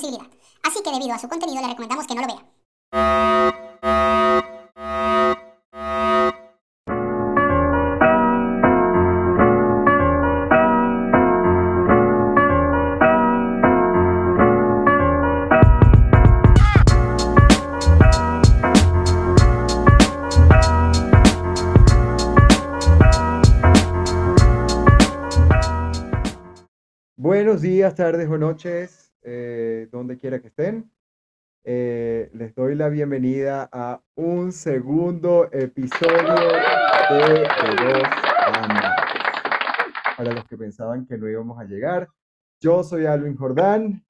Así que debido a su contenido le recomendamos que no lo vea. Buenos días, tardes o noches, eh, donde quiera que estén. Eh, les doy la bienvenida a un segundo episodio de, de Dos Amas. Para los que pensaban que no íbamos a llegar, yo soy Alvin Jordán.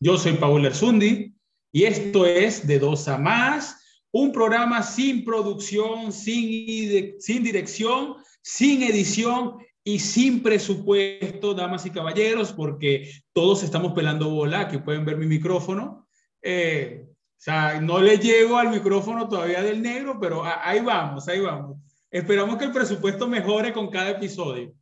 Yo soy Paul Erzundi y esto es De Dos a Más, un programa sin producción, sin dirección, sin edición y sin presupuesto, damas y caballeros, porque todos estamos pelando bola. Aquí pueden ver mi micrófono. Eh, o sea, no le llego al micrófono todavía del negro, pero ahí vamos, ahí vamos. Esperamos que el presupuesto mejore con cada episodio.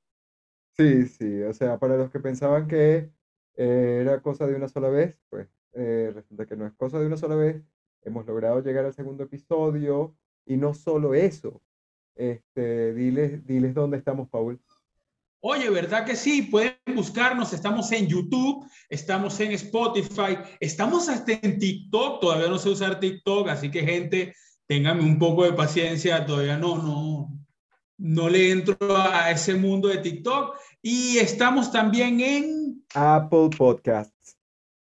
Sí, sí, o sea, para los que pensaban que eh, era cosa de una sola vez, pues eh, resulta que no es cosa de una sola vez. Hemos logrado llegar al segundo episodio y no solo eso. Este, diles, diles dónde estamos, Paul. Oye, ¿verdad que sí? Pueden buscarnos, estamos en YouTube, estamos en Spotify, estamos hasta en TikTok, todavía no sé usar TikTok, así que gente, ténganme un poco de paciencia, todavía no, no, no le entro a ese mundo de TikTok. Y estamos también en, Apple Podcasts.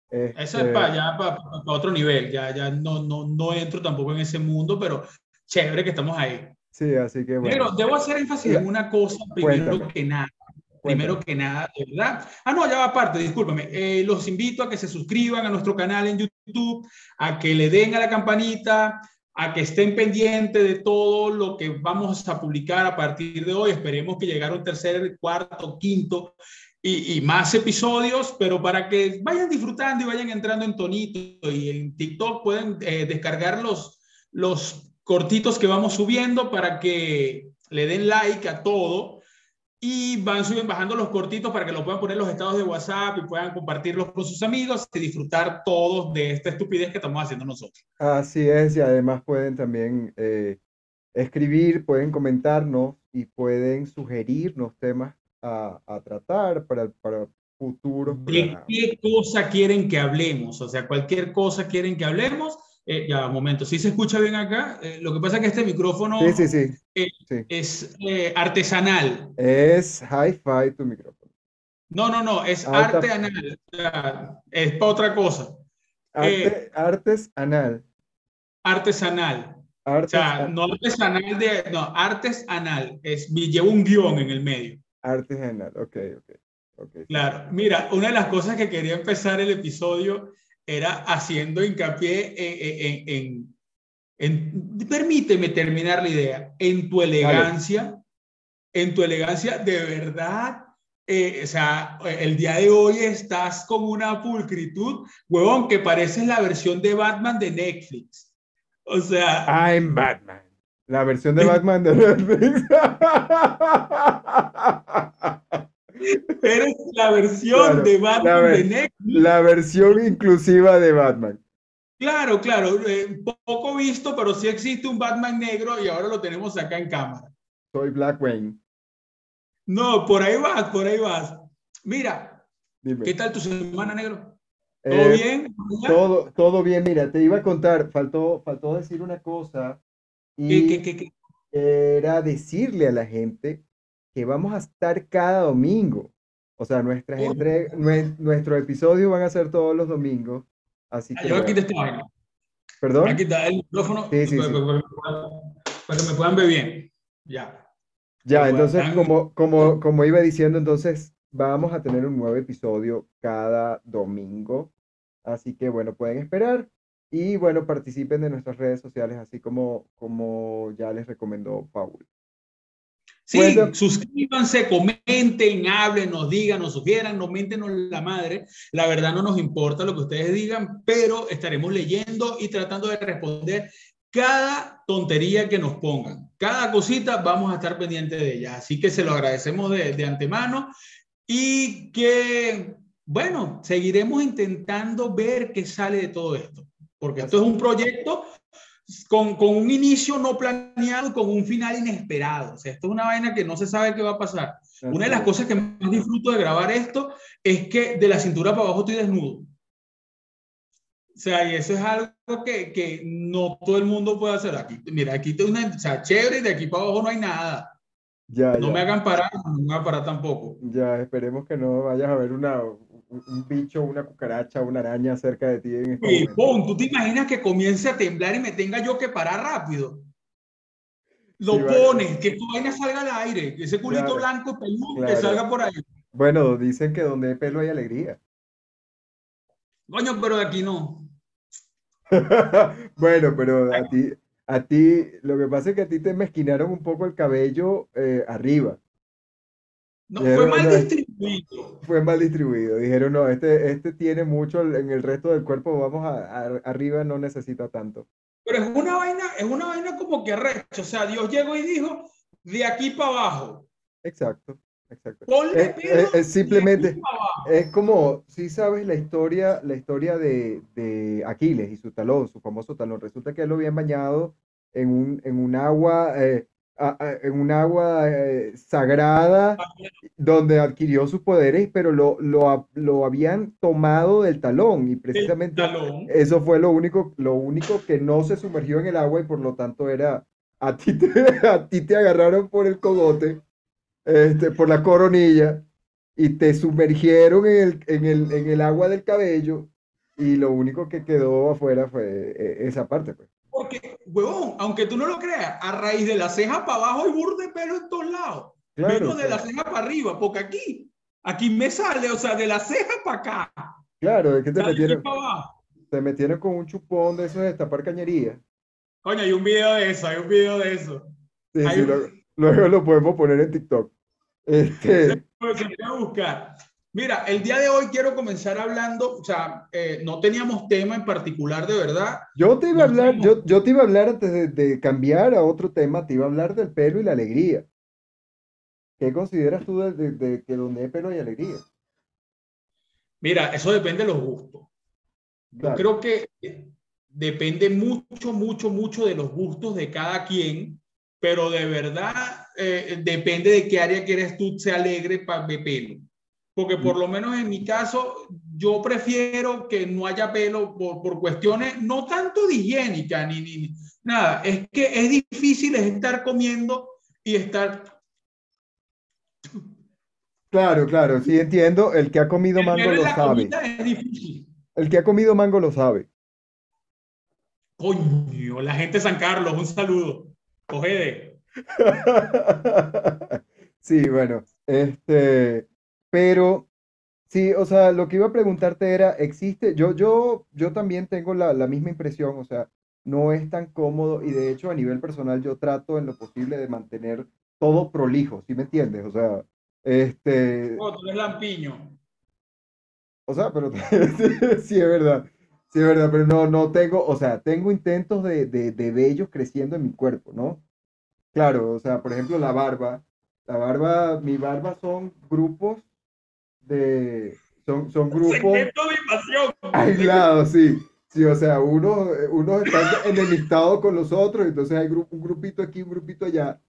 eso Este, es para allá, para, para otro nivel, ya, ya no, no, no entro tampoco en ese mundo, pero chévere que estamos ahí. sí, así que Pero bueno, debo hacer énfasis en una cosa primero Cuéntame. que nada. Primero que nada, verdad. Ah, no, ya va aparte, discúlpame. Eh, los invito a que se suscriban a nuestro canal en YouTube, a que le den a la campanita, a que estén pendientes de todo lo que vamos a publicar a partir de hoy. Esperemos que llegara un tercer, cuarto, quinto y, y más episodios, pero para que vayan disfrutando y vayan entrando en tonito. Y en TikTok pueden eh, descargar los, los cortitos que vamos subiendo para que le den like a todo y van subiendo, bajando los cortitos para que lo puedan poner en los estados de WhatsApp y puedan compartirlos con sus amigos y disfrutar todos de esta estupidez que estamos haciendo nosotros. así es, y además pueden también eh, escribir, pueden comentarnos y pueden sugerirnos temas a, a tratar para, para futuros ¿De qué cosa quieren que hablemos? O sea, cualquier cosa quieren que hablemos. Eh, ya, un momento, si se escucha bien acá, Eh, lo que pasa es que este micrófono Sí, sí, sí. Eh, sí. es eh, artesanal. Es hi-fi tu micrófono. No, no, no, es Alta- arte anal. O sea, es para otra cosa. Arte, artes anal. Artesanal. O Artes, sea, no artesanal de, no, artesanal. Es, lleva un guion en el medio. artes anal. Ok, ok. ok, sí. Claro, mira, una de las cosas que quería empezar el episodio era haciendo hincapié en, en- en- en- permíteme terminar la idea, en tu elegancia, en tu elegancia, de verdad, eh, o sea, el día de hoy estás con una pulcritud, huevón, que pareces la versión de Batman de Netflix. O sea, I'm Batman. La versión de Batman de Netflix. eres la versión Claro, de la Batman ver- de Netflix. La versión inclusiva de Batman. Claro, claro, eh, poco visto, pero sí existe un Batman negro y ahora lo tenemos acá en cámara. Soy Black Wayne. No, por ahí vas, por ahí vas. Mira, Dime. ¿qué tal tu semana, negro? Eh, ¿Todo bien? ¿Ya? Todo, todo bien, mira, te iba a contar, faltó, faltó decir una cosa y ¿Qué, qué, qué, qué? era decirle a la gente que vamos a estar cada domingo. O sea, nuestras entre, nue- nuestros episodios van a ser todos los domingos. Así Ah, que, Yo bueno, aquí esta vaina. ¿perdón? Aquí está el micrófono Sí, sí, para, sí. para- para- para que me puedan ver bien. Ya. Ya, Pero entonces, están- como, como, como iba diciendo, entonces vamos a tener un nuevo episodio cada domingo. Así que, bueno, pueden esperar. Y bueno, participen de nuestras redes sociales, así como, como ya les recomendó Paul. Sí, Bueno. suscríbanse, comenten, hablen, nos digan, nos sugieran, nos méntenos la madre. La verdad no nos importa lo que ustedes digan, pero estaremos leyendo y tratando de responder cada tontería que nos pongan. Cada cosita vamos a estar pendientes de ella. Así que se lo agradecemos de, de antemano y que bueno, seguiremos intentando ver qué sale de todo esto, porque esto es un proyecto con, con, un inicio no planeado, con un final inesperado. O sea, esto es una vaina que no se sabe qué va a pasar. Una de las cosas que más disfruto de grabar esto es que de la cintura para abajo estoy desnudo. O sea, y eso es algo que, que no todo el mundo puede hacer aquí. Mira, aquí tengo una, o sea, chévere, de aquí para abajo no hay nada. Ya, no ya. me hagan parar, no me hagan parar tampoco. Ya, esperemos que no vayas a ver una, un, bicho, una cucaracha, una araña cerca de ti en este ¿tú te imaginas que comience a temblar y me tenga yo que parar rápido? Lo Sí, vale. pones, que tu vaina salga al aire, que ese culito Claro, blanco peludo que claro. salga por ahí. Bueno, dicen que donde hay pelo hay alegría. Coño, pero aquí no. Bueno, pero a ti, a ti, lo que pasa es que a ti te mezquinaron un poco el cabello eh, arriba. No, Ya, fue mal no. distribuido. Fue mal distribuido. Dijeron, no, este, este tiene mucho en el resto del cuerpo, vamos a, a- arriba, no necesita tanto. Pero es una vaina, es una vaina como que arrecho. O sea, Dios llegó y dijo, de aquí para abajo. Exacto, exacto. Ponle pelo eh, es simplemente- de aquí pa' abajo. Es como, si sabes la historia, la historia de, de Aquiles y su talón, su famoso talón. Resulta que él lo habían bañado en un, en un agua, eh, a- a- en un agua eh, sagrada donde adquirió sus poderes, pero lo, lo, lo habían tomado del talón y precisamente talón. eso fue lo único, lo único que no se sumergió en el agua y por lo tanto era, a ti te, a ti te agarraron por el cogote, este, por la coronilla y te sumergieron en el, en el, en el agua del cabello y lo único que quedó afuera fue eh, esa parte, pues. Porque, huevón, aunque tú no lo creas, a raíz de la ceja para abajo hay burro de pelo en todos lados. Claro, Vino de la ceja para arriba, porque aquí, aquí me sale, o sea, de la ceja para acá. claro, es que te de metieron, te metieron con un chupón de esos de destapar cañería. Coño, hay un video de eso, hay un video de eso. Sí, sí, un- luego, luego lo podemos poner en TikTok. Este, se puede buscar. Mira, el día de hoy quiero comenzar hablando, o sea, eh, no teníamos tema en particular de verdad. Yo te iba a hablar, yo, yo te iba a hablar antes de, de cambiar a otro tema, te iba a hablar del pelo y la alegría. ¿Qué consideras tú de, de- de que donde hay pelo hay alegría? Mira, eso depende de los gustos. Yo creo que depende mucho, mucho, mucho de los gustos de cada quien, pero de verdad eh, depende de qué área quieres tú se alegre para pelo. Porque por lo menos en mi caso, yo prefiero que no haya pelo por, por cuestiones no tanto de higiénica ni, ni nada. Es que es difícil estar comiendo y estar Claro, claro, sí entiendo. El que ha comido el mango lo sabe. es difícil. El que ha comido mango lo sabe. Coño, la gente de San Carlos, un saludo. Ojede. Sí, bueno, este, pero sí, o sea, lo que iba a preguntarte era, ¿existe? Yo, yo, yo también tengo la, la misma impresión, o sea, no es tan cómodo y de hecho a nivel personal yo trato en lo posible de mantener todo prolijo, ¿sí me entiendes? O sea, este, Oh, tú eres lampiño. o sea, pero sí es verdad, sí es verdad, pero no, no tengo, o sea, tengo intentos de, de, de vellos creciendo en mi cuerpo, ¿no? Claro, o sea, por ejemplo, la barba, la barba, mi barba son grupos de, son, son grupos de aislados, sí, sí, o sea, unos, unos están enemistados con los otros, entonces hay un grupito aquí, un grupito allá,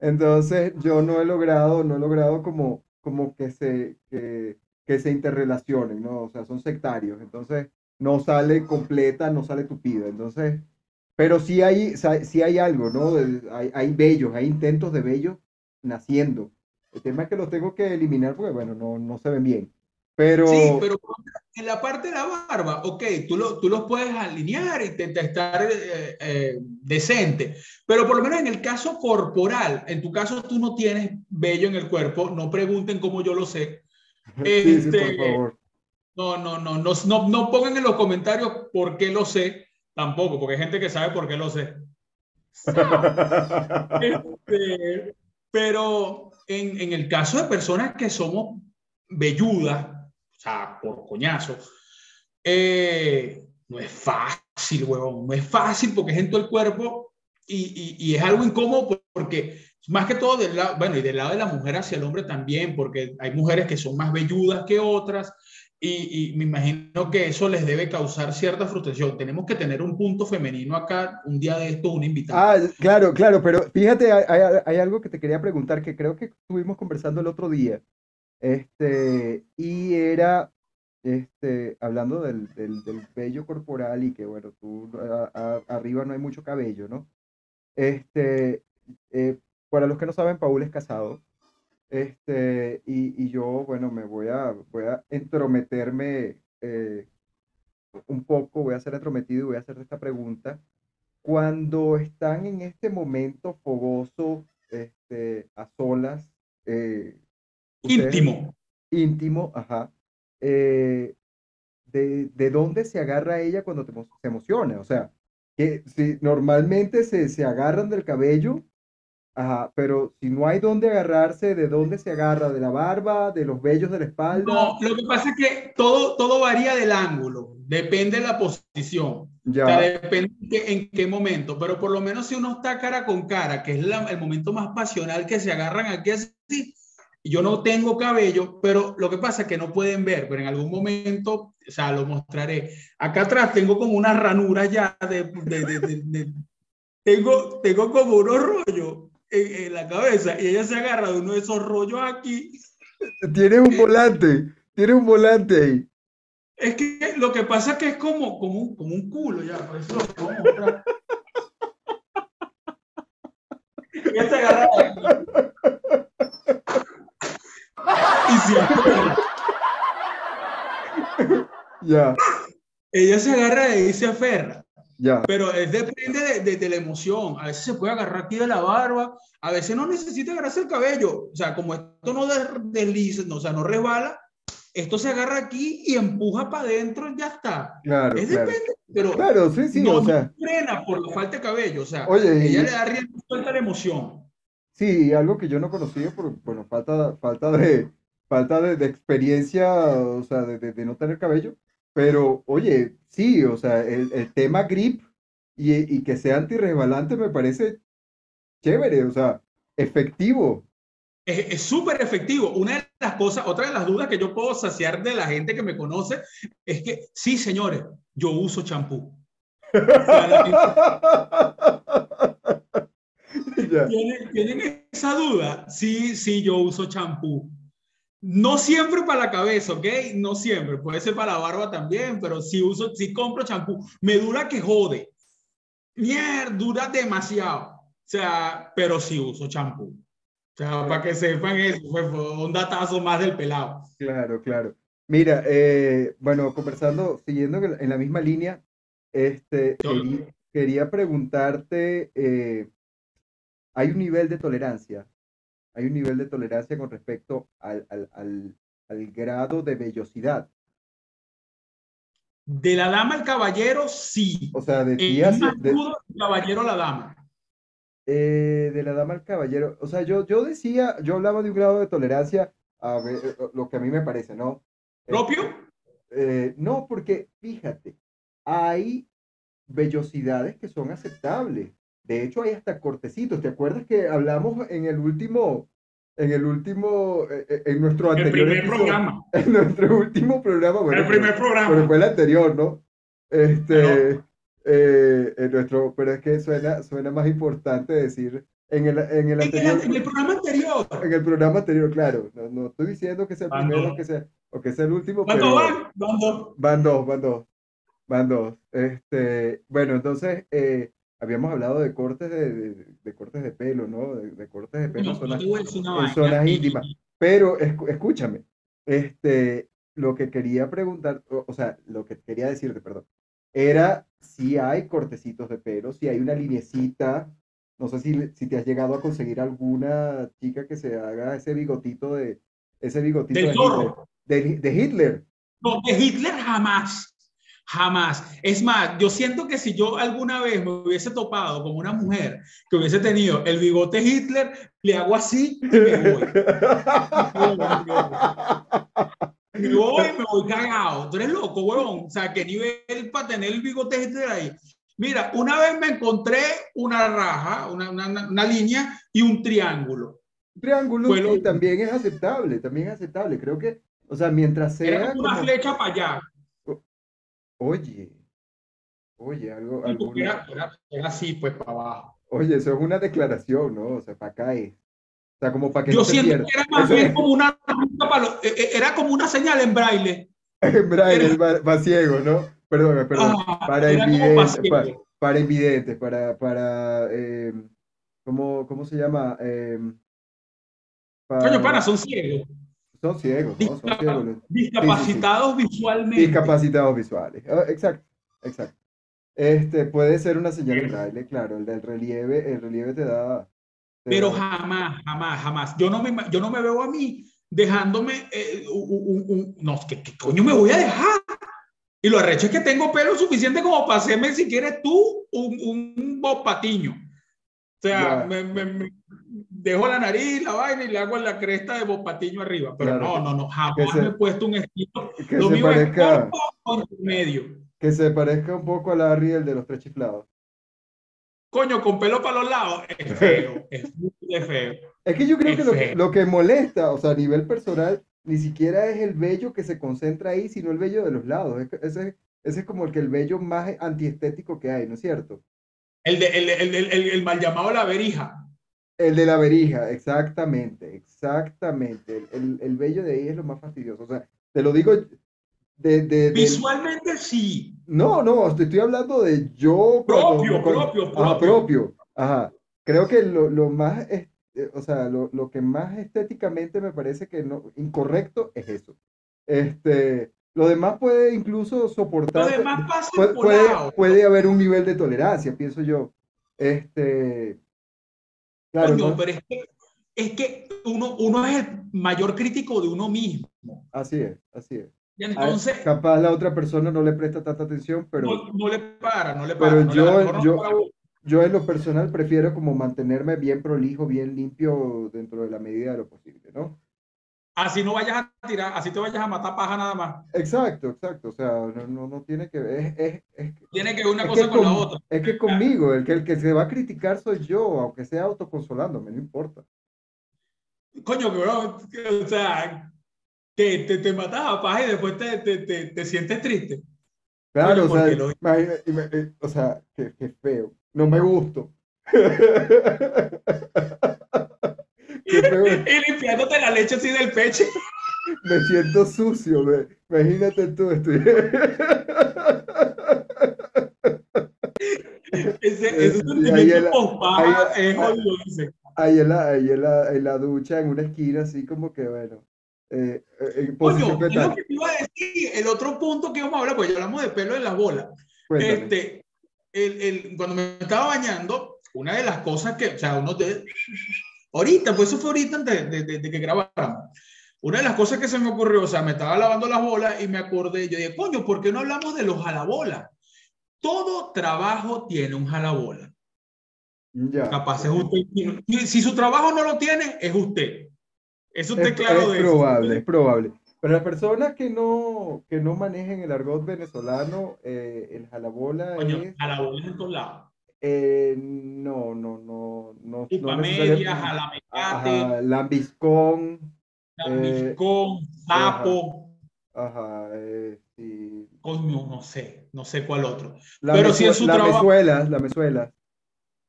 entonces yo no he logrado, no he logrado como, como que se, que, que se interrelacionen, ¿no? O sea, son sectarios, entonces no sale completa, no sale tupida, entonces, pero sí hay, sí hay algo, ¿no? Hay, hay vellos, hay intentos de vellos naciendo. El tema es que los tengo que eliminar porque, bueno, no, no se ven bien. Pero, Sí, pero en la parte de la barba, ok, tú, lo- tú los puedes alinear y intentar estar eh, eh, decente, pero por lo menos en el caso corporal, en tu caso tú no tienes vello en el cuerpo, no pregunten cómo yo lo sé. sí, sí, por Este, favor. No, no, no, no, no, no pongan en los comentarios por qué lo sé, tampoco, porque hay gente que sabe por qué lo sé. Este, pero en, en el caso de personas que somos velludas, o sea, por coñazo, eh, no es fácil, huevón, no es fácil porque es en todo el cuerpo y, y, es algo incómodo porque más que todo del bueno, y del lado de la mujer hacia el hombre también, porque hay mujeres que son más velludas que otras. Y, me imagino que eso les debe causar cierta frustración. Tenemos que tener un punto femenino acá, un día de esto, un invitado. Ah, claro, claro, pero fíjate, hay, algo que te quería preguntar que creo que estuvimos conversando el otro día. Este, y era, este, hablando del, del, del vello corporal y que, bueno, tú arriba no hay mucho cabello, ¿no? Este, eh, para los que no saben, Paul es casado. Este, y, y, yo, bueno, me voy a, voy a entrometerme eh, un poco, voy a ser entrometido y voy a hacer esta pregunta. Cuando están en este momento fogoso, este, a solas, eh, íntimo. Íntimo, ajá. Eh, de, de, dónde se agarra ella cuando te, se emociona? O sea, que si normalmente se, se agarran del cabello Ajá, pero si no hay dónde agarrarse, ¿de dónde se agarra? ¿De la barba? ¿De los vellos de la espalda? No, lo que pasa es que todo, todo varía del ángulo, depende de la posición. Ya. depende en qué, momento, pero por lo menos si uno está cara con cara, que es el momento más pasional que se agarran aquí así, yo no tengo cabello, pero lo que pasa es que no pueden ver, pero en algún momento, o sea, lo mostraré. Acá atrás tengo como una ranura ya de, de, de, tengo, tengo como unos rollos en, la cabeza y ella se agarra de uno de esos rollos aquí. Tiene un volante, tiene un volante ahí. Es que lo que pasa es que es como, como, un, como un culo ya, por eso lo Ella se agarra Y se Ya. Ella se agarra y se aferra. Pero es, depende de, de, la emoción. A veces se puede agarrar aquí de la barba, a veces no necesita agarrarse el cabello. O sea, como esto no desliza, no, o sea, no resbala, esto se agarra aquí y empuja para adentro y ya está. Claro. Es depende, pero claro, sí, sí, no, o sea, frena por la falta de cabello. O sea, oye, ella le da rienda suelta la emoción. Sí, algo que yo no conocía por bueno, falta, falta de falta de, de experiencia, o sea, de, de, de no tener cabello. Pero, oye, sí, o sea, el, tema grip y, y, que sea antirresbalante me parece chévere, o sea, efectivo. Es súper efectivo. Una de las cosas, otra de las dudas que yo puedo saciar de la gente que me conoce es que, sí, señores, yo uso champú. ¿Tienen, ¿Tienen esa duda? Sí, sí, yo uso champú. No siempre para la cabeza, ¿ok? No siempre. Puede ser para la barba también, pero si uso, si compro champú, me dura que jode. Mierda, dura demasiado. O sea, pero sí uso champú. O sea, para que sepan eso, fue un datazo más del pelado. Claro, claro. Mira, eh, bueno, conversando, siguiendo en la misma línea, este, quería, preguntarte, eh, ¿hay un nivel de tolerancia hay un nivel de tolerancia con respecto al, al, al, al grado de vellosidad. De la dama al caballero, sí. O sea, de ti hacia... De, caballero a la dama. Eh, de la dama al caballero. O sea, yo, yo decía, yo hablaba de un grado de tolerancia a ver, eh, lo que a mí me parece, ¿no? ¿Propio? Eh, no, porque fíjate, hay vellosidades que son aceptables. De hecho, hay hasta cortecitos. ¿Te acuerdas que hablamos en el último, en el último, eh, eh, en nuestro anterior el primer programa. En nuestro último programa. Bueno, el primer programa. Pero fue el anterior, ¿no? Este, eh, en nuestro, pero es que suena, suena más importante decir en el, en el anterior. En el, programa anterior. En el programa anterior, claro. No, no estoy diciendo que sea el primero que sea, o que sea el último. ¿Van pero, van? Van dos. Van dos, van dos. Van dos. Este, bueno, entonces, eh, habíamos hablado de cortes de, de, cortes de pelo, ¿no? De, cortes de pelo en zonas, íntimas. Pero escúchame, este, lo que quería preguntar, o, sea, lo que quería decirte, perdón, era si hay cortecitos de pelo, si hay una linecita, no sé si, si te has llegado a conseguir alguna chica que se haga ese bigotito de, ese bigotito de, Hitler, de, de Hitler. No, de Hitler jamás. Jamás. Es más, yo siento que si yo alguna vez me hubiese topado con una mujer que hubiese tenido el bigote Hitler, le hago así y me voy. me voy, me voy cagado. Tú eres loco, huevón. O sea, ¿qué nivel para tener el bigote Hitler ahí? Mira, una vez me encontré una raja, una, una, una línea y un triángulo. triángulo también es aceptable, también es aceptable. Creo que O sea, mientras sea. Era una como- flecha para allá. Oye, oye, algo, alguna- Era, era- era así, pues, para abajo. Oye, eso es una declaración, ¿no? O sea, para acá es. O sea, como para que Yo no siento que era más Eso bien es- como una, para eh, eh, era como una señal en braille. En braille, es va, va ciego, ¿no? Perdón, perdón. Ah, Para era invidentes, para invidentes, para, para, eh, ¿cómo, cómo se llama? Eh, para- Coño, pana, son ciegos. Son ciegos, ¿no? Son ciegos. discapacitados visualmente. Discapacitados visuales. Exacto, exacto. Este puede ser una señal en braille, claro. El del relieve, el relieve te da. te Pero da- jamás, jamás, jamás. Yo no me, yo no me veo a mí dejándome eh, un, un- un- no, ¿qué, qué coño me voy a dejar? Y lo arrecho es que tengo pelo suficiente como para hacerme, si quieres tú, un, un Bob Patiño. O sea, me- me- dejo la nariz, la vaina y le hago la cresta de Bob Patiño arriba. Pero Claro, no, no, no, jamás se- me he puesto un estilo. que Lo se mío parezca, es corto medio. que se parezca un poco a la Ariel de los tres chiflados. Coño, con pelo para los lados, es feo, es muy feo. Es que yo creo Es que lo, que feo. lo que molesta, o sea, a nivel personal, ni siquiera es el vello que se concentra ahí, sino el vello de los lados. Ese, ese es como el que el vello más antiestético que hay, ¿no es cierto? El, de, el, el, el, el- el mal llamado la verija. El de la verija, exactamente, exactamente. El, el, el vello de ahí es lo más fastidioso. O sea, te lo digo de... de- del- Visualmente sí. No, no, te estoy hablando de yo. Propio, cuando- propio, Ajá, propio. propio. Ajá. Creo que lo, lo más, es- eh, o sea, lo, lo que más estéticamente me parece que no, incorrecto es eso. Este, lo demás puede incluso soportar. Los demás pasan puede, por puede, lado. puede haber un nivel de tolerancia, pienso yo. Este, claro, Coño, ¿no? pero es que, es que uno, uno es el mayor crítico de uno mismo. Así es, así es. Y entonces, capaz la otra persona no le presta tanta atención, pero no, no le para, no le pero para. no yo- mejor no yo- uno. yo en lo personal prefiero como mantenerme bien prolijo, bien limpio dentro de la medida de lo posible, ¿no? Así no vayas a tirar, así te vayas a matar paja nada más. Exacto, exacto. O sea, no, no, no tiene que ver. Es, es, es, Tiene que ver una cosa que con la otra. es que conmigo, el que, el que se va a criticar soy yo, aunque sea autoconsolándome, no importa. Coño, bro, o sea, te, te, te matas a paja y después te, te, te, te sientes triste. Claro, o sea, lo- imagina- eh, o sea, qué, qué feo. No me gusto. Y limpiándote la leche así del pecho. Me siento sucio, me- imagínate tú, estoy... Ese, Eh, ese sentimiento ahí- es jodido, dice. ahí en la, ahí en la, en la ducha, en una esquina, así como que, bueno, eh, eh, es fetal. lo que te iba a decir. El otro punto que íbamos a hablar, pues ya hablamos de pelo en las bolas. Cuéntame. Este, el, el, cuando me estaba bañando, una de las cosas que, o sea, uno te, ahorita, pues eso fue ahorita antes de, de- de que grabáramos. Una de las cosas que se me ocurrió, o sea, me estaba lavando las bolas y me acordé, yo dije, coño, ¿por qué no hablamos de los jalabolas? Todo trabajo tiene un jalabola. Ya. Capaz es usted. Si, su trabajo no lo tiene, es usted. Es usted Es, claro es de eso. probable, es probable. Pero las personas que no, que no manejen el argot venezolano, eh, el jalabola Coño, es, jalabolas en todos lados. Eh, no, no, no, no, Chupa no media, necesariamente- jalamecate, Ajá, lambiscón, lambiscón, sapo, ajá, eh, sí. coño, no sé, no sé cuál otro. La Pero si en su la trabajo- mezuela, la mezuela.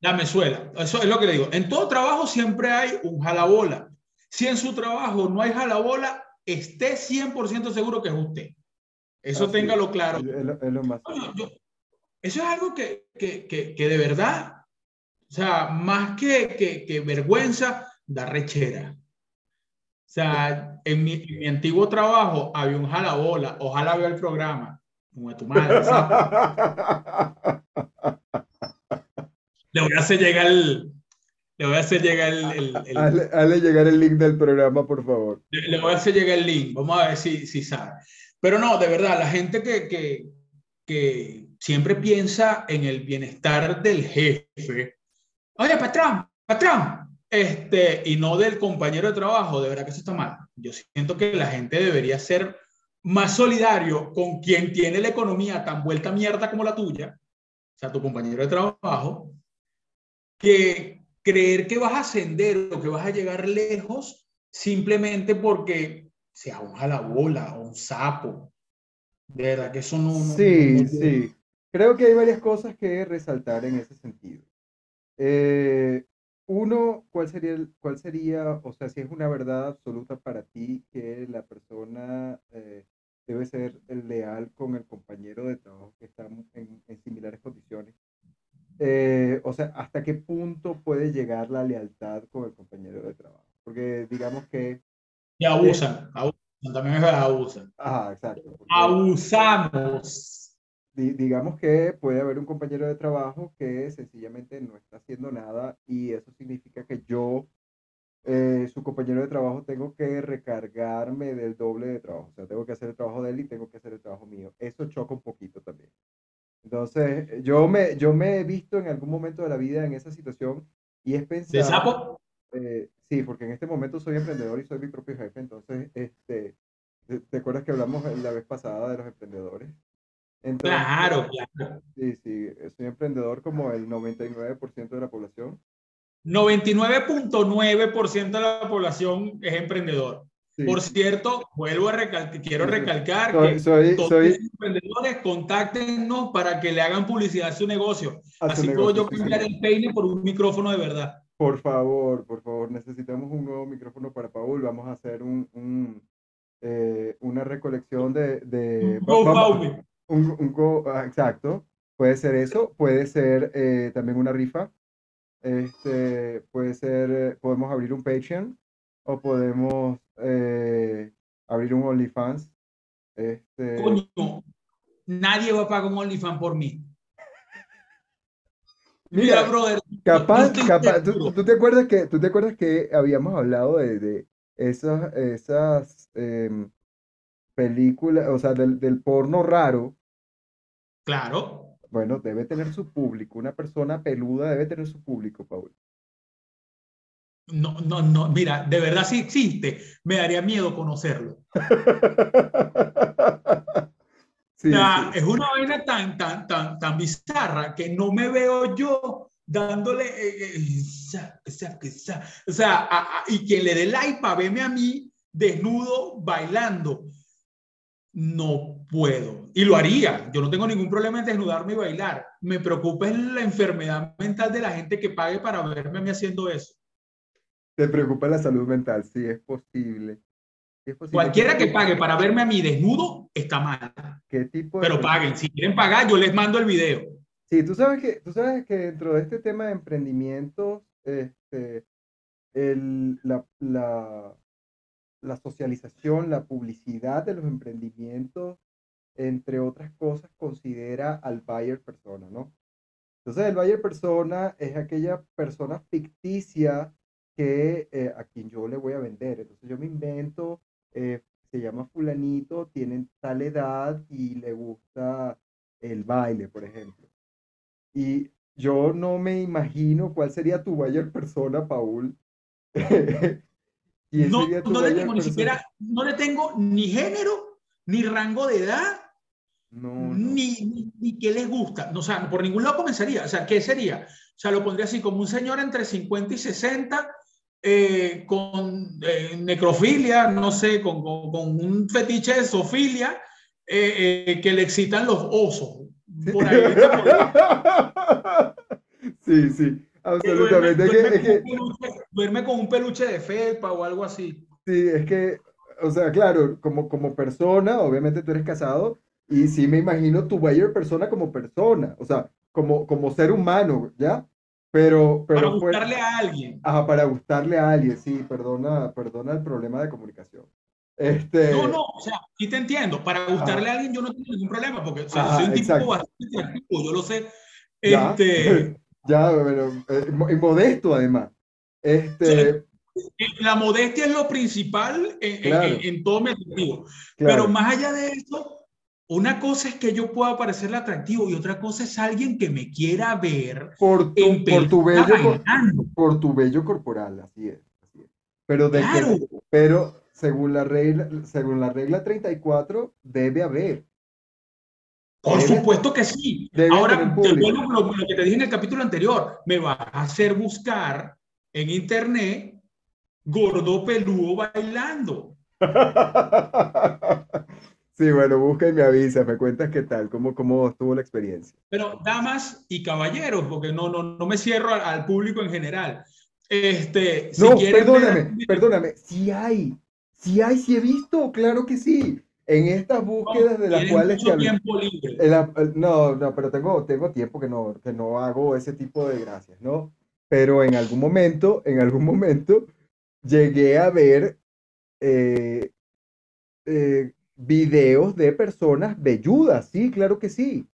La mezuela, eso es lo que le digo. En todo trabajo siempre hay un jalabola. Si en su trabajo no hay jalabola, esté 100% seguro que es usted. Eso Así téngalo claro. Es, lo, es lo más. Yo- eso es algo que, que, que, que de verdad, o sea, más que, vergüenza, da rechera. O sea, en mi, en mi antiguo trabajo había un jalabola, ojalá vea el programa. Como tu madre. Le voy a hacer llegar el, le voy a hacer llegar el, el- el- hazle, hazle llegar el link del programa, por favor. le le voy a hacer llegar el link. Vamos a ver si, si sabe. Pero no, de verdad, la gente que, que, que siempre piensa en el bienestar del jefe. Oye, patrón, patrón. Este, y no del compañero de trabajo, de verdad que eso está mal. Yo siento que la gente debería ser más solidario con quien tiene la economía tan vuelta mierda como la tuya, o sea, tu compañero de trabajo, que creer que vas a ascender o que vas a llegar lejos simplemente porque sea un jalabola o un sapo. De verdad que eso no... no- Sí, no- sí. Creo que hay varias cosas que resaltar en ese sentido. Eh, uno, ¿cuál sería, el- cuál sería, o sea, si es una verdad absoluta para ti que la persona eh, debe ser leal con el compañero de trabajo que está en, en similares condiciones? Eh, o sea, ¿hasta qué punto puede llegar la lealtad con el compañero de trabajo? Porque digamos que, Y abusan, abusan, también es abusan. ajá, exacto. porque- Abusamos. Di- digamos que puede haber un compañero de trabajo que sencillamente no está haciendo nada y eso significa que yo, eh, su compañero de trabajo, tengo que recargarme del doble de trabajo. O sea, tengo que hacer el trabajo de él y tengo que hacer el trabajo mío. Eso choca un poquito también. Entonces, yo me, yo me he visto en algún momento de la vida en esa situación y es ¿De pensar... sapo? Eh, sí, porque en este momento soy emprendedor y soy mi propio jefe, entonces, este, ¿te, te acuerdas que hablamos la vez pasada de los emprendedores? Entonces, Claro, claro. Sí, sí, soy emprendedor como el 99% de la población. 99.9% de la población es emprendedor. Sí, Por cierto, vuelvo a recalcar, quiero recalcar soy, que soy, todos soy los emprendedores contáctenos para que le hagan publicidad a su negocio. a su Así puedo negocio, yo cambiar sí. el peine por un micrófono de verdad. Por favor, por favor, necesitamos un nuevo micrófono para Paul. Vamos a hacer un, un, eh, una recolección de... de va- vamos-. Un, un go- ah, exacto, puede ser eso, puede ser eh, también una rifa, este, puede ser, eh, podemos abrir un Patreon o podemos eh, abrir un OnlyFans. Este, Coño, nadie va a pagar un OnlyFans por mí. Mira, mira, brother, capaz, capaz, ¿tú, seguro. tú te acuerdas que, tú te acuerdas que habíamos hablado de, de esas, esas em, películas, o sea, del, del porno raro? Claro, Bueno, debe tener su público, una persona peluda debe tener su público, Paul. no, no, no, mira, de verdad si existe, me daría miedo conocerlo. Sí, sí. es una vaina tan, tan, tan, tan bizarra que no me veo yo dándole, eh, eh, sa- o sea, a- a- y quien le dé like para verme a mí desnudo bailando. No puedo. Y lo haría. Yo no tengo ningún problema en desnudarme y bailar. Me preocupa es la enfermedad mental de la gente que pague para verme a mí haciendo eso. Te preocupa la salud mental, sí, es posible. Sí es posible. Cualquiera ¿Qué que pague para verme a mí desnudo está mal. ¿Qué tipo de Pero paguen. Si quieren pagar, yo les mando el video. Sí, tú sabes que, tú sabes que dentro de este tema de emprendimientos, este, el, la, la, la socialización, la publicidad de los emprendimientos, entre otras cosas, considera al buyer persona, ¿no? Entonces, el buyer persona es aquella persona ficticia que eh, a quien yo le voy a vender. Entonces, yo me invento, eh, se llama fulanito, tiene tal edad y le gusta el baile, por ejemplo. Y yo no me imagino cuál sería tu buyer persona, Paul. ¿Quién No, sería tu no le tengo ni siquiera, no le tengo ni género, ni rango de edad, No, no. ni, ni, ni qué les gusta. No, o sea, por ningún lado comenzaría. O sea, ¿qué sería? O sea, lo pondría así como un señor entre 50 y 60, eh, con eh, necrofilia, no sé, con, con, con un fetiche de zoofilia, eh, eh, que le excitan los osos. Por ahí Sí, sí, absolutamente. Es que, es que- duerme con un peluche de felpa o algo así. sí, es que, o sea, claro, como, como persona, obviamente tú eres casado, y sí me imagino tu buyer persona como persona, o sea, como, como ser humano, ¿ya? Pero, pero para buscarle a alguien. Ajá, para gustarle a alguien, sí, perdona, perdona el problema de comunicación. Este, No, no, o sea, sí te entiendo. Para gustarle a alguien yo no tengo ningún problema, porque o sea, Ajá, soy un tipo exacto. bastante atractivo, yo lo sé. Ya. Este, ya, bueno, eh, y modesto además. Este, la modestia es lo principal en, Claro. en- en todo mi atractivo. claro, Pero más allá de eso, una cosa es que yo pueda parecerle atractivo y otra cosa es alguien que me quiera ver por tu, por tu bello, bailando. por tu bello corporal, así es, así es. Pero, de que- Claro. pero según la regla, según la regla 34, debe haber. Por Debe- supuesto que sí. Ahora, te vuelvo lo, lo que te dije en el capítulo anterior, me vas a hacer buscar en internet gordo peludo bailando. Sí, bueno, busca y me avisa, me cuentas qué tal, cómo, cómo estuvo la experiencia. Pero damas y caballeros, porque no, no, no me cierro al, al público en general. Este, si No, quieren perdóname, ver- perdóname, sí hay, sí hay, sí he visto, claro que sí. En estas búsquedas de las cuales mucho tiempo libre. la- no, no, pero tengo, tengo tiempo que no, que no hago ese tipo de gracias, ¿no? Pero en algún momento, en algún momento, llegué a ver eh, eh, videos de personas velludas, sí, claro que sí.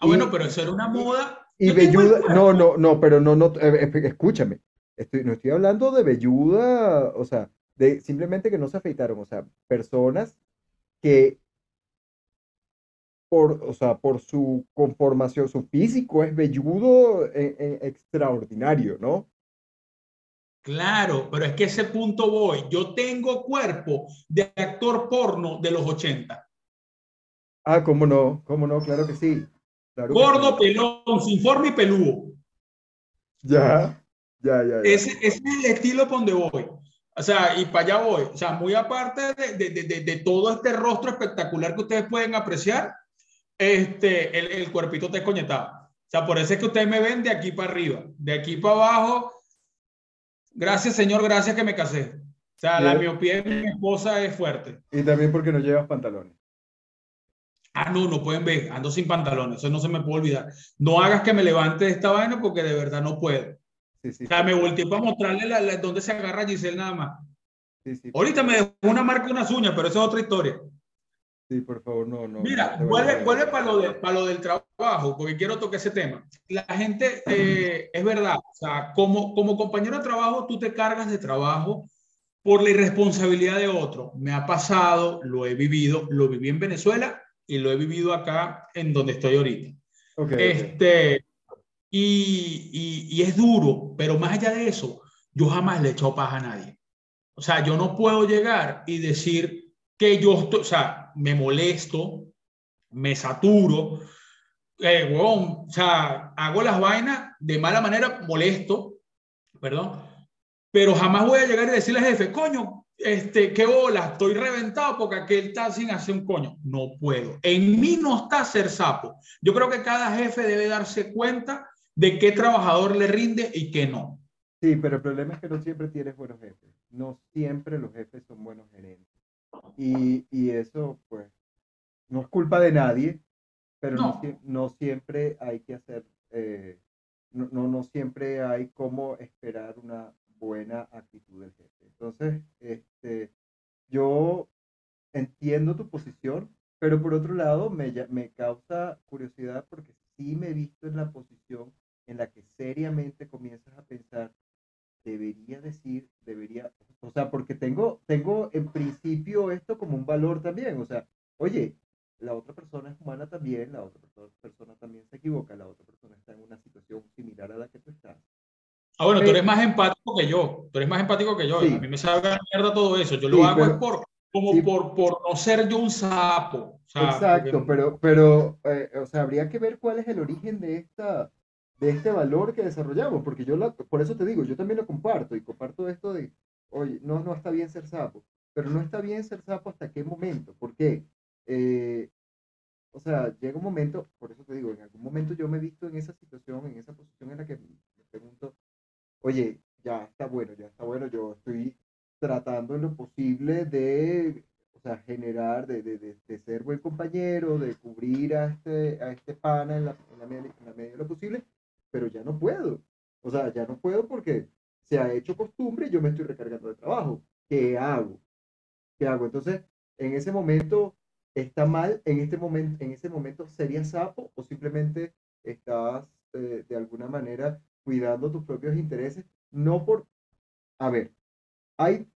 Ah, bueno, y- pero eso era una moda. Y el velluda, no, no, no, pero no, no, eh, escúchame, estoy, no estoy hablando de velluda, o sea, de simplemente que no se afeitaron, o sea, personas que por, o sea, por su conformación, su físico es velludo en- en extraordinario, ¿no? Claro, pero es que ese punto voy. Yo tengo cuerpo de actor porno de los 80. Ah, cómo no, cómo no, claro que sí. claro que Gordo, sí. pelón, sin forma y peludo. Ya, ya, ya, ya. Ese, ese es el estilo por donde voy. O sea, y para allá voy. O sea, muy aparte de, de- de- de- de todo este rostro espectacular que ustedes pueden apreciar, este, el, el cuerpito está escoñetado. O sea, por eso es que ustedes me ven de aquí para arriba. De aquí para abajo, gracias Señor, gracias que me casé. O sea, la miopía de mi esposa es fuerte. Y también porque no llevas pantalones. Ah, no, no pueden ver, ando sin pantalones, eso no se me puede olvidar. No hagas que me levante de esta vaina porque de verdad no puedo. Sí, sí, O sea, me volteé para mostrarle la, la- dónde se agarra Giselle nada más. sí, sí, Ahorita me dejó una marca unas uñas, pero eso es otra historia. Sí, por favor, no, no. Mira, vuelve, vuelve para lo, de- para lo del trabajo, porque quiero tocar ese tema. La gente, eh, es verdad, o sea, como, como compañero de trabajo, tú te cargas de trabajo por la irresponsabilidad de otro. Me ha pasado, lo he vivido, lo viví en Venezuela y lo he vivido acá en donde estoy ahorita. Ok, ok. Este, y, y, y es duro, pero más allá de eso, yo jamás le he echado paja a nadie. O sea, yo no puedo llegar y decir que yo o sea, me molesto, me saturo, eh, o sea, hago las vainas de mala manera, molesto, perdón, pero jamás voy a llegar y decirle al jefe, coño, este, qué bola, estoy reventado porque aquel está sin hacer un coño. No puedo. En mí no está ser sapo. Yo creo que cada jefe debe darse cuenta de qué trabajador le rinde y qué no. Sí, pero el problema es que no siempre tienes buenos jefes. No siempre los jefes son buenos gerentes. Y, y eso, pues, no es culpa de nadie, pero no, No. sie- no siempre hay que hacer, eh, no, no, no siempre hay como esperar una buena actitud del jefe. Entonces, este, yo entiendo tu posición, pero por otro lado me, me causa curiosidad porque sí me he visto en la posición en la que seriamente comienzas a pensar, debería decir, debería, o sea, porque tengo, tengo en principio esto como un valor también, o sea, oye, la otra persona es humana también, la otra perso- persona también se equivoca, la otra persona está en una situación similar a la que tú estás. Ah, bueno, tú Pero- eres más empático que yo. Tú eres más empático que yo. Sí. A mí me sabe la mierda todo eso. Yo lo Sí, hago es pero- por, como sí. por, por no ser yo un sapo. O sea, Exacto, porque- pero, pero, eh, o sea, habría que ver cuál es el origen de esta, de este valor que desarrollamos, porque yo la, por eso te digo, yo también lo comparto y comparto esto de, oye, no, no está bien ser sapo, pero no está bien ser sapo hasta qué momento, ¿por qué? Eh, o sea, llega un momento, por eso te digo, en algún momento yo me he visto en esa situación, en esa posición en la que me pregunto, oye, ya está bueno, ya está bueno, yo estoy tratando en lo posible de, o sea, generar, de, de, de, de ser buen compañero, de cubrir a este, a este pana en la, en, la, med- en la medida de lo posible, pero ya no puedo. O sea, ya no puedo porque se ha hecho costumbre y yo me estoy recargando de trabajo. ¿Qué hago? ¿Qué hago? Entonces, en ese momento, ¿está mal? En, este momento, en ese momento, ¿serías sapo o simplemente estás eh, de alguna manera cuidando tus propios intereses? No por... A ver, hay,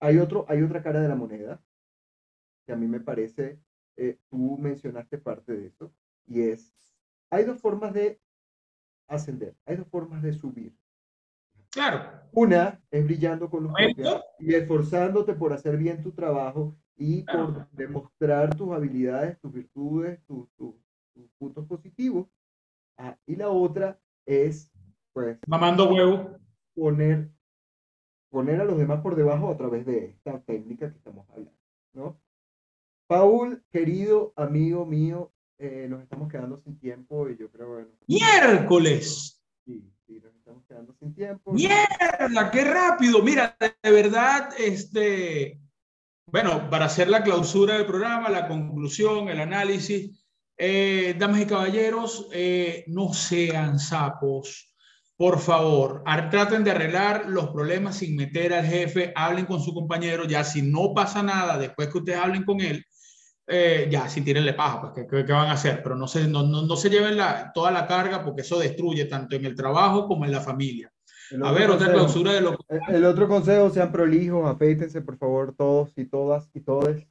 hay, otro, hay otra cara de la moneda que a mí me parece, eh, tú mencionaste parte de eso, y es, hay dos formas de ascender, hay dos formas de subir. Claro. Una es brillando con propia y esforzándote por hacer bien tu trabajo y por Claro. demostrar tus habilidades, tus virtudes, tus, tus- tus puntos positivos. Ah, y la otra es, pues, Mamando huevo. poner, poner a los demás por debajo a través de esta técnica que estamos hablando, ¿no? Paul, querido amigo mío, eh, nos estamos quedando sin tiempo y yo creo, bueno, Miércoles. sí, sí, nos estamos quedando sin tiempo. Mierda, qué rápido. Mira, de verdad, este, bueno, para hacer la clausura del programa, la conclusión, el análisis, eh, damas y caballeros, eh, no sean sapos. Por favor, traten de arreglar los problemas sin meter al jefe, hablen con su compañero, ya si no pasa nada, después que ustedes hablen con él, eh, ya, si tírenle paja, pues, ¿qué, qué- van a hacer? Pero no se, no, no, no se lleven la, toda la carga porque eso destruye tanto en el trabajo como en la familia. A ver, otra consejo- clausura de lo el- El otro consejo, sean prolijos, afeítense por favor todos y todas y todes.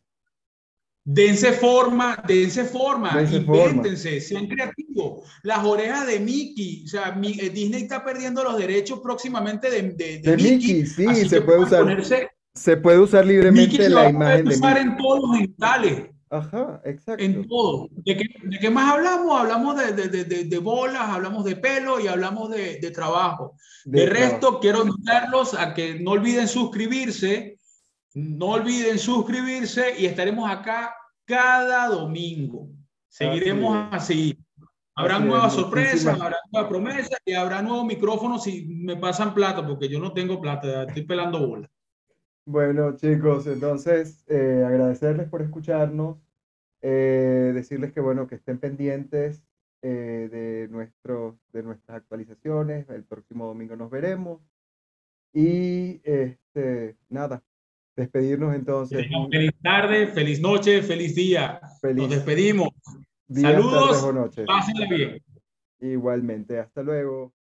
Dense forma, dense forma, Dense forma. invéntense, sean creativos. Las orejas de Mickey, o sea, mi- eh, Disney está perdiendo los derechos próximamente de, de, De Mickey, sí, así se puede usar, ponerse- se puede usar Mickey libremente se la va a poder imagen de usar Mickey. en todos los genitales, Ajá, exacto. en todo. ¿De qué, de qué más hablamos? Hablamos de, de, de, de- de bolas, hablamos de pelo y hablamos de, de trabajo. De, resto, quiero invitarlos a que no olviden suscribirse, no olviden suscribirse y estaremos acá cada domingo. Seguiremos así. Habrá Así es, nuevas sorpresas, habrá nuevas promesas y habrá nuevos micrófonos si me pasan plata, porque yo no tengo plata, estoy pelando bola. Bueno, chicos, entonces eh, agradecerles por escucharnos, eh, decirles que bueno, que estén pendientes eh, de nuestros, de nuestras actualizaciones. El próximo domingo nos veremos. Y este, nada, despedirnos entonces. Feliz tarde, feliz noche, feliz día. Nos Feliz despedimos. día, Saludos. tardes o noches. Pásenla bien. Igualmente, hasta luego.